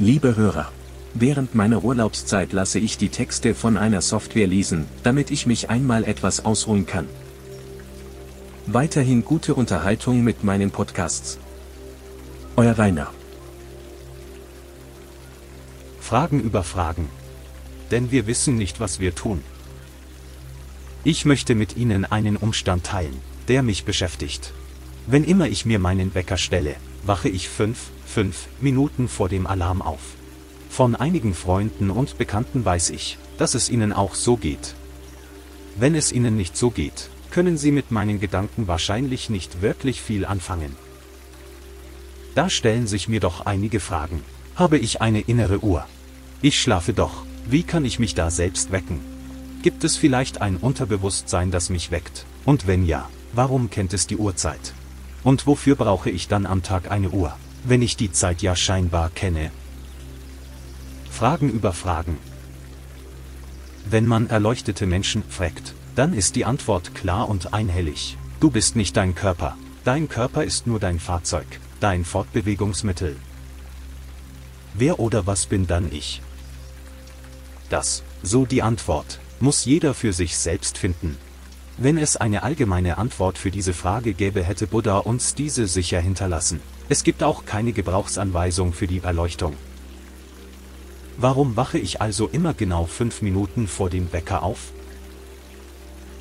Liebe Hörer, während meiner Urlaubszeit lasse ich die Texte von einer Software lesen, damit ich mich einmal etwas ausruhen kann. Weiterhin gute Unterhaltung mit meinen Podcasts. Euer Rainer. Fragen über Fragen. Denn wir wissen nicht, was wir tun. Ich möchte mit Ihnen einen Umstand teilen, der mich beschäftigt. Wenn immer ich mir meinen Wecker stelle, wache ich fünf, fünf Minuten vor dem Alarm auf. Von einigen Freunden und Bekannten weiß ich, dass es ihnen auch so geht. Wenn es ihnen nicht so geht, können sie mit meinen Gedanken wahrscheinlich nicht wirklich viel anfangen. Da stellen sich mir doch einige Fragen. Habe ich eine innere Uhr? Ich schlafe doch, wie kann ich mich da selbst wecken? Gibt es vielleicht ein Unterbewusstsein, das mich weckt? Und wenn ja, warum kennt es die Uhrzeit? Und wofür brauche ich dann am Tag eine Uhr, wenn ich die Zeit ja scheinbar kenne? Fragen über Fragen. Wenn man erleuchtete Menschen fragt, dann ist die Antwort klar und einhellig. Du bist nicht dein Körper, dein Körper ist nur dein Fahrzeug, dein Fortbewegungsmittel. Wer oder was bin dann ich? Das, so die Antwort, muss jeder für sich selbst finden. Wenn es eine allgemeine Antwort für diese Frage gäbe, hätte Buddha uns diese sicher hinterlassen. Es gibt auch keine Gebrauchsanweisung für die Erleuchtung. Warum wache ich also immer genau fünf Minuten vor dem Wecker auf?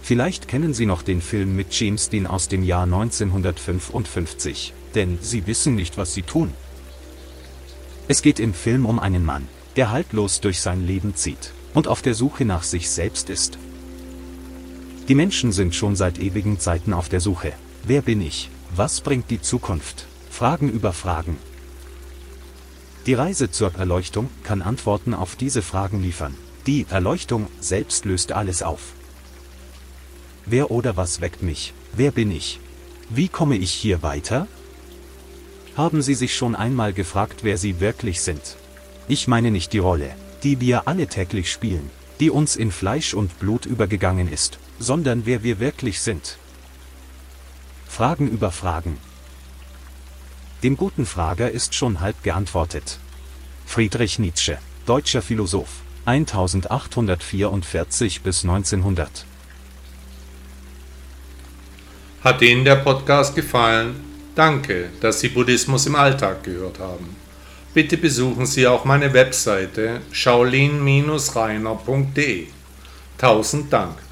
Vielleicht kennen Sie noch den Film mit James Dean aus dem Jahr 1955, denn Sie wissen nicht, was Sie tun. Es geht im Film um einen Mann, der haltlos durch sein Leben zieht und auf der Suche nach sich selbst ist. Die Menschen sind schon seit ewigen Zeiten auf der Suche. Wer bin ich? Was bringt die Zukunft? Fragen über Fragen. Die Reise zur Erleuchtung kann Antworten auf diese Fragen liefern. Die Erleuchtung selbst löst alles auf. Wer oder was weckt mich? Wer bin ich? Wie komme ich hier weiter? Haben Sie sich schon einmal gefragt, wer Sie wirklich sind? Ich meine nicht die Rolle, die wir alle täglich spielen, die uns in Fleisch und Blut übergegangen ist, sondern wer wir wirklich sind. Fragen über Fragen. Dem guten Frager ist schon halb geantwortet. Friedrich Nietzsche, deutscher Philosoph, 1844 bis 1900. Hat Ihnen der Podcast gefallen? Danke, dass Sie Buddhismus im Alltag gehört haben. Bitte besuchen Sie auch meine Webseite shaolin-reiner.de. Tausend Dank.